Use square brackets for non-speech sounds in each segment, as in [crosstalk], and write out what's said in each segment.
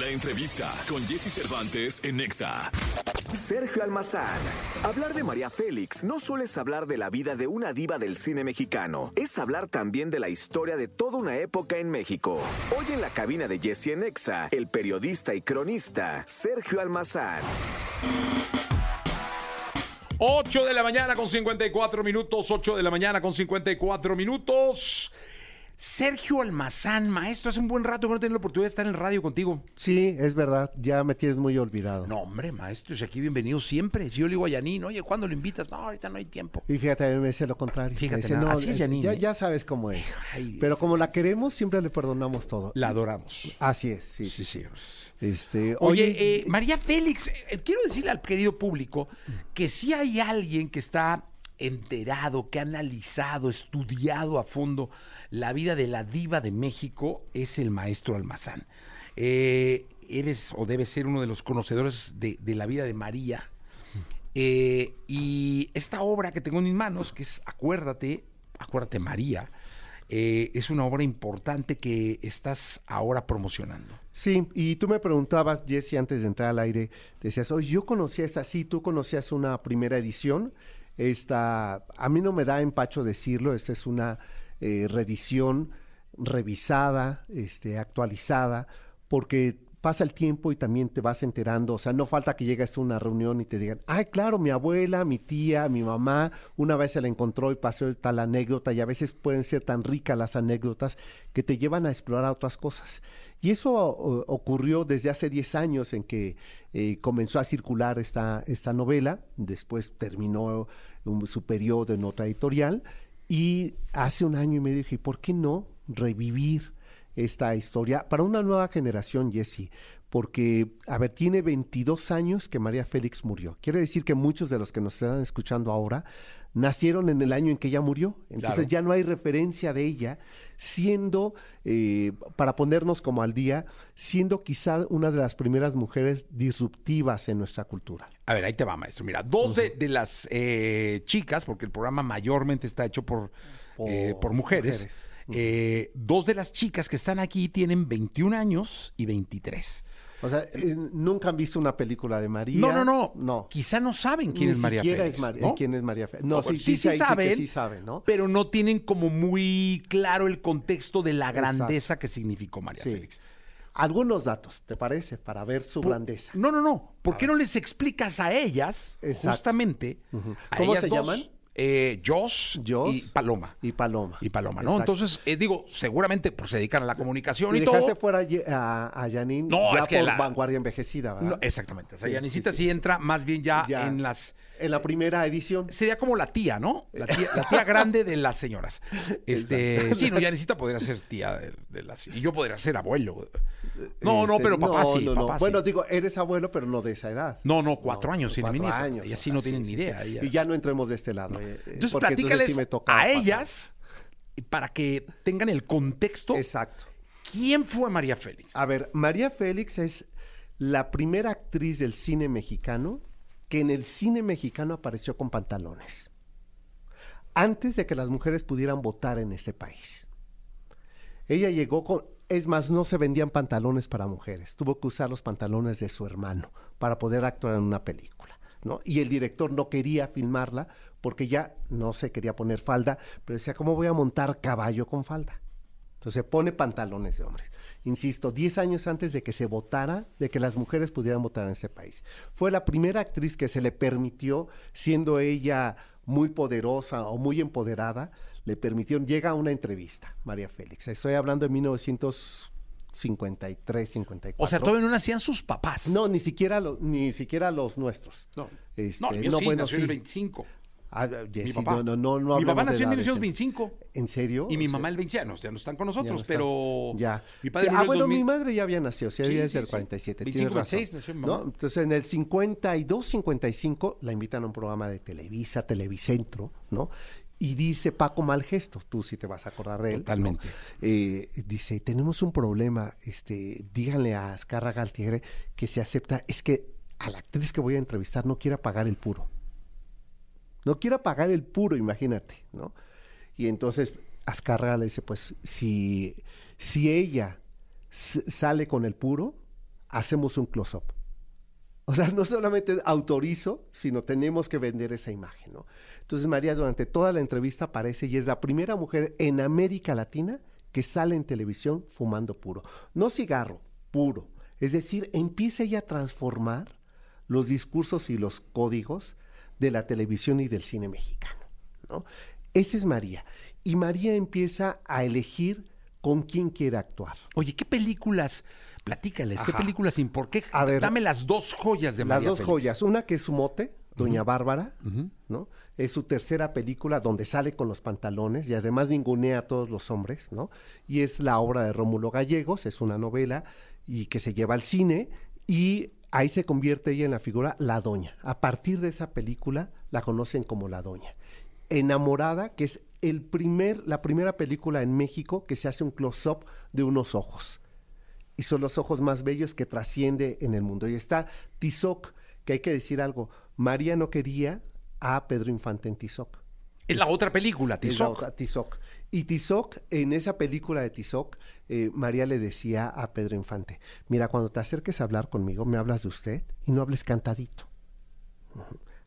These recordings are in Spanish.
La entrevista con Jesse Cervantes en Nexa. Sergio Almazán. Hablar de María Félix no solo es hablar de la vida de una diva del cine mexicano, es hablar también de la historia de toda una época en México. Hoy en la cabina de Jesse en Nexa, el periodista y cronista Sergio Almazán. 8 de la mañana con 54 minutos, 8 de la mañana con 54 minutos. Sergio Almazán, maestro, hace un buen rato que no tengo la oportunidad de estar en el radio contigo. Sí, es verdad, ya me tienes muy olvidado. No, hombre, maestro, si aquí bienvenido siempre. Si yo le digo a Yanin, oye, ¿cuándo lo invitas? No, ahorita no hay tiempo. Y fíjate, a mí me dice lo contrario. Fíjate, dice, no, así es eh, Janine, Ya, ya sabes cómo es. Ay, Pero sí, como la sí, queremos, siempre le perdonamos todo. La adoramos. Así es, sí. Sí, sí. Este, Oye, eh, María Félix, eh, quiero decirle al querido público que si hay alguien que está enterado, que ha analizado, estudiado a fondo la vida de la diva de México, es el maestro Almazán. Eh, eres o debes ser uno de los conocedores de, la vida de María. Eh, y esta obra que tengo en mis manos, que es Acuérdate, Acuérdate María, eh, es una obra importante que estás ahora promocionando. Sí, y tú me preguntabas, Jesse, antes de entrar al aire, decías, oye, yo conocía esta, sí, tú conocías una primera edición. Esta, a mí no me da empacho decirlo, esta es una eh, reedición revisada, este, actualizada, porque pasa el tiempo y también te vas enterando, o sea, no falta que llegues a una reunión y te digan, ay, claro, mi abuela, mi tía, mi mamá, una vez se la encontró y pasó tal anécdota, y a veces pueden ser tan ricas las anécdotas que te llevan a explorar otras cosas. Y eso ocurrió desde hace 10 años en que eh, comenzó a circular esta, esta novela, después terminó un- su periodo en otra editorial, y hace un año y medio dije, ¿por qué no revivir esta historia para una nueva generación, Jesse? Porque, a ver, tiene 22 años que María Félix murió. Quiere decir que muchos de los que nos están escuchando ahora nacieron en el año en que ella murió. Entonces Claro. ya no hay referencia de ella, siendo, eh, para ponernos como al día, siendo quizá una de las primeras mujeres disruptivas en nuestra cultura. A ver, ahí te va, maestro. Mira, dos de, de las eh, chicas, porque el programa mayormente está hecho por, eh, por mujeres, mujeres. Eh, dos de las chicas que están aquí tienen 21 años y 23. O sea, eh, nunca han visto una película de María. No, no, no. No. Quizá no saben quién Ni es María Félix. es Mar- ¿no? quién es María Félix. No, No, sí, sí, sí, sí ahí que saben, sí saben, ¿no? Pero no tienen como muy claro el contexto de la grandeza que significó María. Félix. Algunos datos, ¿te parece? Para ver su grandeza. No, no, no. ¿Por qué no les explicas a ellas, Exacto. justamente, a ¿Cómo ellas se dos, llaman? Eh, Joss, Joss y Paloma. Y Paloma. Y Paloma, ¿no? Exacto. Entonces, eh, digo, seguramente pues, se dedican a la comunicación Y y, dejaste todo. fuera a a, Janine No, ya es que por la- vanguardia envejecida, ¿verdad? No, exactamente. O sea, Sí, Yanisita sí, sí, sí. entra más bien ya, Ya. en las. En la primera edición. Sería como la tía, ¿no? La tía, la tía grande de las señoras. [laughs] Este, sí, no, Yanisita podría ser tía de, de las. Y yo podría ser abuelo. No, no, Este, pero papá sí. no, no. papá sí. Bueno, digo, eres abuelo, pero no de esa edad. No, no, cuatro No, años mi cuatro años, Ellas sí o no tienen ni idea. sí. Y ya no entremos de este lado. eh, eh, Entonces, platícales me a ellas para que tengan el contexto. Exacto. ¿Quién fue María Félix? A ver, María Félix es la primera actriz del cine mexicano que en el cine mexicano apareció con pantalones. Antes de que las mujeres pudieran votar en este país. Ella llegó con... Es más, no se vendían pantalones para mujeres. Tuvo que usar los pantalones de su hermano para poder actuar en una película. ¿no? Y el director no quería filmarla porque ya no se quería poner falda, pero decía, ¿cómo voy a montar caballo con falda? Entonces pone pantalones de hombre. Insisto, 10 años antes de que se votara, de que las mujeres pudieran votar en este país. Fue la primera actriz que se le permitió, siendo ella muy poderosa o muy empoderada, le permitieron, llega a una entrevista, María Félix. Estoy hablando de 1953, 54. O sea, todavía no nacían sus papás. No, ni siquiera, lo- ni siquiera los nuestros. No, Este, no, mío no, sí, bueno, nació en el sí. 25. Ah, Mi Jessy, papá. no, no, no, mi papá nació en edades, 1925. ¿En serio? Y mi O sea, mamá el 20, ya no, ya no están con nosotros, ya pero Ya. mi padre Sí, ah, bueno, 2000. mi madre ya había nacido, sí, había desde el sí. 47, 25, tienes razón. 26 nació mi mamá. Entonces, en el 52, 55, la invitan a un programa de Televisa, Televicentro, ¿no? Y dice Paco Malgesto, tú sí te vas a acordar de él. Totalmente. Eh, dice, tenemos un problema, este, díganle a Azcárraga Altiegre que se acepta, es que a la actriz que voy a entrevistar no quiere pagar el puro. No quiere pagar el puro, imagínate, ¿no? Y entonces Azcárraga le dice, pues si, si ella sale con el puro, hacemos un close-up. O sea, no solamente autorizo, sino tenemos que vender esa imagen, ¿no? Entonces María durante toda la entrevista aparece y es la primera mujer en América Latina que sale en televisión fumando puro. No cigarro, puro. Es decir, empieza ella a transformar los discursos y los códigos de la televisión y del cine mexicano, ¿no? Esa es María. Y María empieza a elegir con quién quiere actuar. Oye, ¿qué películas? Platícales, ¿qué películas y por qué? A ver, Dame las dos joyas de Las María dos Félix. joyas, una que es su mote, Doña Bárbara, ¿no? Es su tercera película donde sale con los pantalones y además ningunea a todos los hombres, ¿no? Y es la obra de Rómulo Gallegos, es una novela y que se lleva al cine y ahí se convierte ella en la figura La Doña. A partir de esa película la conocen como La Doña. Enamorada, que es el primer, la primera película en México que se hace un close-up de unos ojos y son los ojos más bellos que trasciende en el mundo. Y está Tizoc, que hay que decir algo, María no quería a Pedro Infante en Tizoc. Es la otra película, Tizoc. Tizoc. Y Tizoc, en esa película de Tizoc, eh, María le decía a Pedro Infante, mira, cuando te acerques a hablar conmigo, me hablas de usted y no hables cantadito.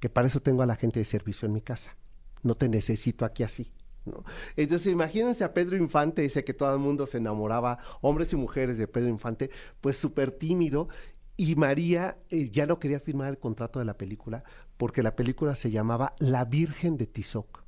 Que para eso tengo a la gente de servicio en mi casa. No te necesito aquí así. ¿no? Entonces imagínense a Pedro Infante, dice que todo el mundo se enamoraba, hombres y mujeres de Pedro Infante, pues súper tímido. Y María eh, ya no quería firmar el contrato de la película porque la película se llamaba La Virgen de Tizoc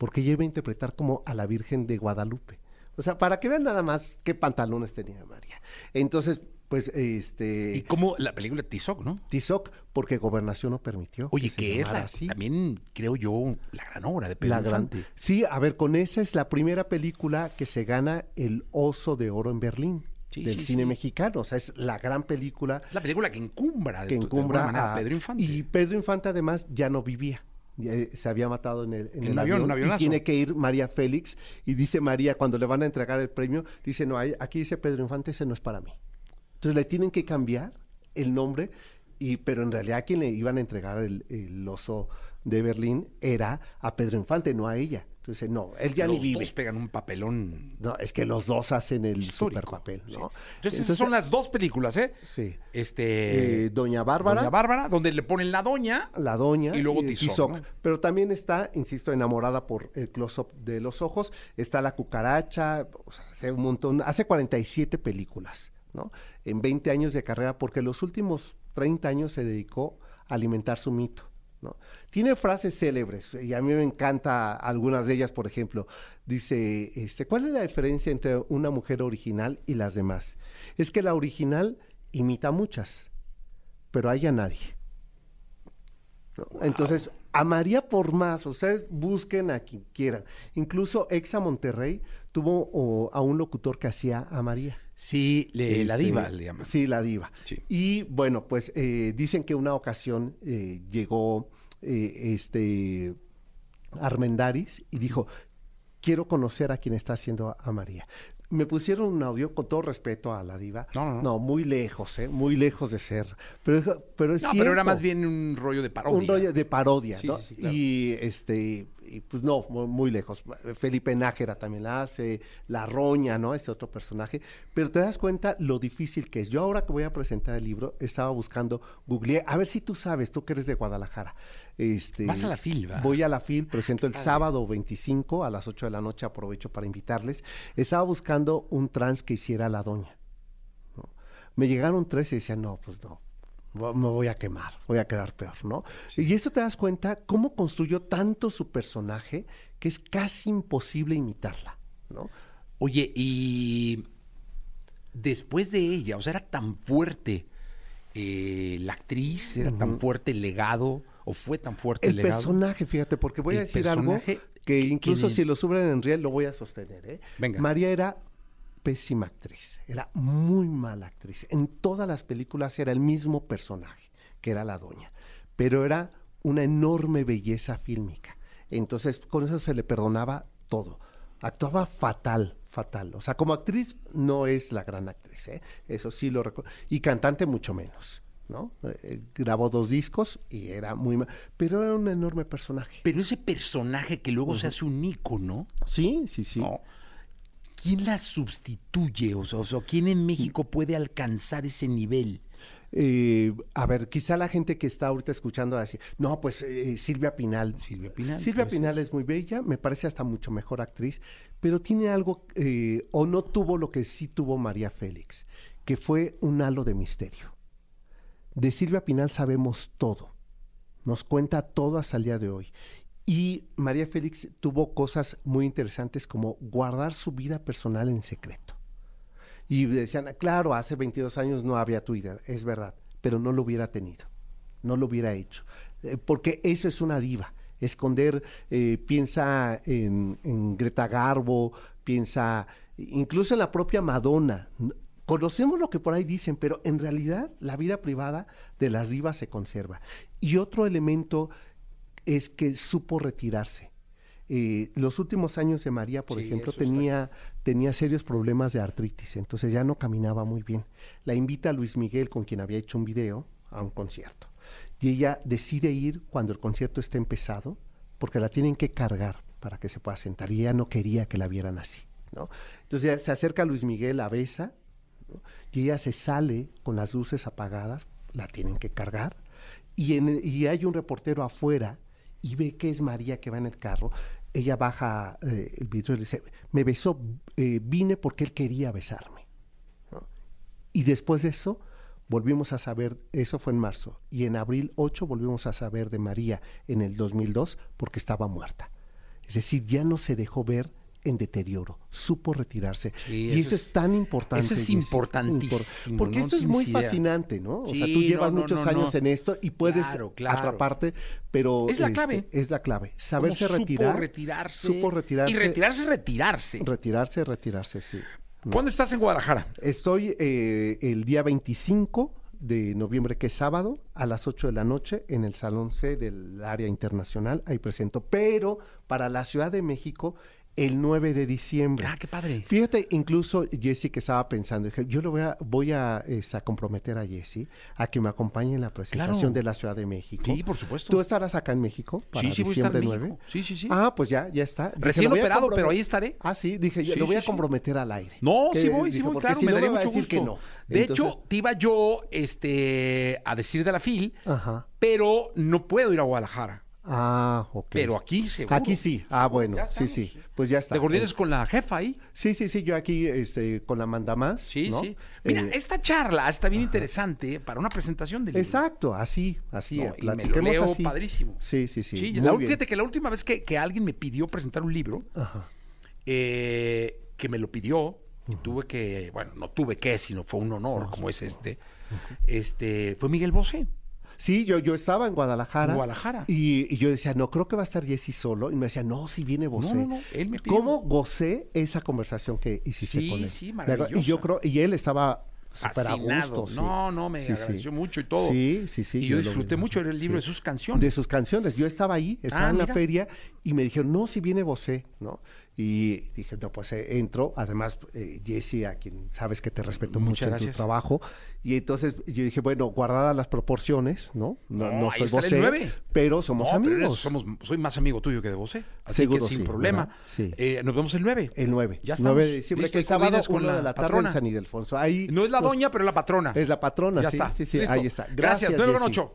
porque ella iba a interpretar como a la Virgen de Guadalupe. O sea, para que vean nada más qué pantalones tenía María. Entonces, pues, este... Y como la película Tizoc, ¿no? Tizoc, porque Gobernación no permitió. Oye, que es la, así. también, creo yo, la gran obra de Pedro La gran- Infante. Sí, a ver, con esa es la primera película que se gana el Oso de Oro en Berlín. Sí, del sí, cine sí. mexicano, o sea, es la gran película la película que encumbra, de, que de encumbra manera, a Pedro Infante. Y Pedro Infante además ya no vivía. Eh, se había matado en el, en avión, avión, un y tiene que ir María Félix y dice María cuando le van a entregar el premio dice no hay- aquí dice Pedro Infante ese no es para mí entonces le tienen que cambiar el nombre y pero en realidad quien le iban a entregar el, el oso de Berlín era a Pedro Infante no a ella entonces no él ya Los ni vive dos pegan un papelón no es que los dos hacen el super papel Sí. no Entonces, esas son las dos películas, ¿eh? sí Este. Eh, Doña Bárbara Doña Bárbara, donde le ponen la doña. la doña Y luego Tizoc, ¿no? Pero también está, insisto, enamorada por el close-up de los ojos. Está la cucaracha, o sea, hace un montón, hace 47 películas, En 20 años de carrera, porque los últimos 30 años se dedicó a alimentar su mito. Tiene frases célebres y a mí me encanta algunas de ellas, por ejemplo, dice, este, ¿cuál es la diferencia entre una mujer original y las demás? Es que la original imita a muchas, pero a ella nadie. Entonces, a María por más, ustedes busquen a quien quieran. Incluso Exa Monterrey tuvo o, a un locutor que hacía a María. Sí, le- la Este, diva le llaman. Sí, la diva. Sí. Y bueno, pues eh, dicen que una ocasión eh, llegó eh, este Armendaris y dijo, quiero conocer a quien está haciendo a María. Me pusieron un audio con todo respeto a la diva. No, no, no. muy lejos, ¿eh? Muy lejos de ser. Pero, pero es No, pero era más bien un rollo de parodia. Un rollo de parodia, Sí, ¿no? sí, sí, claro. Y este, y pues no, mu- muy lejos. Felipe Nájera también la hace, La Roña, ¿no? Este otro personaje. Pero te das cuenta lo difícil que es. Yo ahora que voy a presentar el libro, estaba buscando, googleé, a ver si tú sabes, tú que eres de Guadalajara. Este, Vas a la FIL, ¿va? Voy a la FIL, presento el sábado 25 a las 8 de la noche, aprovecho para invitarles. Estaba buscando un trans que hiciera la doña. ¿no? Me llegaron tres y decían, no, pues no, me voy a quemar, voy a quedar peor, ¿no? Y esto te das cuenta cómo construyó tanto su personaje que es casi imposible imitarla, ¿no? Oye, y después de ella, o sea, era tan fuerte eh, la actriz, era tan fuerte el legado, o fue tan fuerte el, El legado. personaje, fíjate, porque voy a El decir algo que que- incluso que- si lo suben en Riel lo voy a sostener, ¿eh? Venga. María era pésima actriz, era muy mala actriz. En todas las películas era el mismo personaje, que era la doña, pero era una enorme belleza fílmica. Entonces, con eso se le perdonaba todo. Actuaba fatal, fatal. O sea, como actriz no es la gran actriz, ¿eh? Eso sí lo recuerdo. Y cantante mucho menos, ¿no? Eh, grabó dos discos y era muy... ma- Pero era un enorme personaje. Pero ese personaje que luego se hace un ícono, Sí, sí, sí. ¿no? ¿Quién la sustituye? O sea, ¿quién en México puede alcanzar ese nivel? Eh, a ver, quizá la gente que está ahorita escuchando va a decir, no, pues eh, Silvia Pinal. Silvia Pinal, Silvia Pinal es muy bella, me parece hasta mucho mejor actriz, pero tiene algo, eh, o no tuvo lo que sí tuvo María Félix, que fue un halo de misterio. De Silvia Pinal sabemos todo, nos cuenta todo hasta el día de hoy. Y María Félix tuvo cosas muy interesantes como guardar su vida personal en secreto. Y decían, claro, hace 22 años no había Twitter, es verdad, pero no lo hubiera tenido, no lo hubiera hecho, eh, porque eso es una diva. Esconder, eh, piensa en, en Greta Garbo, piensa incluso en la propia Madonna. Conocemos lo que por ahí dicen, pero en realidad la vida privada de las divas se conserva. Y otro elemento es que supo retirarse. Eh, los últimos años de María, por Sí, ejemplo, tenía, tenía serios problemas de artritis, entonces ya no caminaba muy bien. La invita a Luis Miguel, con quien había hecho un video, a un concierto. Y ella decide ir cuando el concierto esté empezado, porque la tienen que cargar para que se pueda sentar. Y ella no quería que la vieran así. ¿no? Entonces se acerca a Luis Miguel, la besa, ¿no? y ella se sale con las luces apagadas, la tienen que cargar, y, en, y hay un reportero afuera y ve que es María que va en el carro. Ella baja eh, el vidrio y le dice, me besó, eh, vine porque él quería besarme. Y después de eso, volvimos a saber, eso fue en marzo, y en abril 8 volvimos a saber de María en el 2002 porque estaba muerta. Es decir, ya no se dejó ver en deterioro, supo retirarse. Sí, y eso eso es, es- tan importante. eso es importantísimo, impor- Porque no esto es muy idea. fascinante, ¿no? O sea, tú llevas no, muchos no, años en esto y puedes Claro, claro. atraparte, pero... Es la este, clave. Es la clave. Saberse ¿Cómo supo retirar. retirarse. Supo retirarse. Y retirarse, retirarse. Retirarse, retirarse, sí. ¿Cuándo estás en Guadalajara? Estoy eh, el día 25 de noviembre, que es sábado, a las 8 de la noche, en el Salón C del área internacional. Ahí presento. Pero para la Ciudad de México, el 9 de diciembre. Ah, qué padre. Fíjate, incluso Jesse que estaba pensando, dije, yo le voy a, voy a, este, a comprometer a Jesse a que me acompañe en la presentación Claro. de la Ciudad de México. Sí, por supuesto. ¿Tú estarás acá en México para Sí, sí, voy a estar en diciembre México. 9? Sí, sí, sí. Ah, pues ya, ya está. Dije, Recién lo operado, pero ahí estaré. Ah, sí, dije, yo Sí, lo voy a comprometer al aire. No, Que- sí voy, sí voy, claro, si me no daría a mucho decir gusto. que no. De Entonces- hecho, te iba yo este, a decir de la FIL, Ajá. pero no puedo ir a Guadalajara. Ah, ok. Pero aquí seguro. Aquí sí. Ah, bueno, sí, sí. Pues ya está. ¿Te coordinas con la jefa ahí? Sí, sí, sí, yo aquí este, con la manda más. Sí, ¿no? sí. Mira, Eh, esta charla está bien interesante para una presentación del libro. Exacto, así, así. No, eh, y me lo leo así. padrísimo. Sí, sí, sí. La- fíjate que la última vez que, que alguien me pidió presentar un libro, Ajá. eh, que me lo pidió, y tuve que, bueno, no tuve que, sino fue un honor, como es este, este, fue Miguel Bosé. Sí, yo, yo estaba en Guadalajara. En Guadalajara. Y, y yo decía, no, creo que va a estar Jesse solo. Y me decía, no, si viene Bosé. no, no, él me pidió. ¿Cómo gocé esa conversación que hiciste Sí, con él? sí, acuerdo, Y yo creo, y él estaba súper a gusto. sí. No, no, me Sí, sí. agradeció mucho y todo. Sí, sí, sí. Y yo disfruté mucho del libro de Sí. sus canciones. De sus canciones. Yo estaba ahí, estaba Ah, en la feria y me dijeron, no, si viene Bosé, ¿no? Y dije, no, pues eh, entro. Además, eh, Jesse, a quien sabes que te respeto Muchas mucho en gracias. tu trabajo. Y entonces yo dije, bueno, guardadas las proporciones, ¿no? No, No, no soy el nueve. pero somos No, pero amigos. eres- somos, soy más amigo tuyo que de Bosé. Así Seguro que sin sí, problema. Sí. Eh, nos vemos el 9. El 9. Ya 9 de estamos. diciembre, que es sábado, con 1 la de la tarde patrona. en San Ildefonso. Ahí No es la nos- doña, pero es la patrona. Es la patrona, ya sí, está. sí, sí, Listo. ahí está. Gracias, Gracias, 9 con Jessy. 8.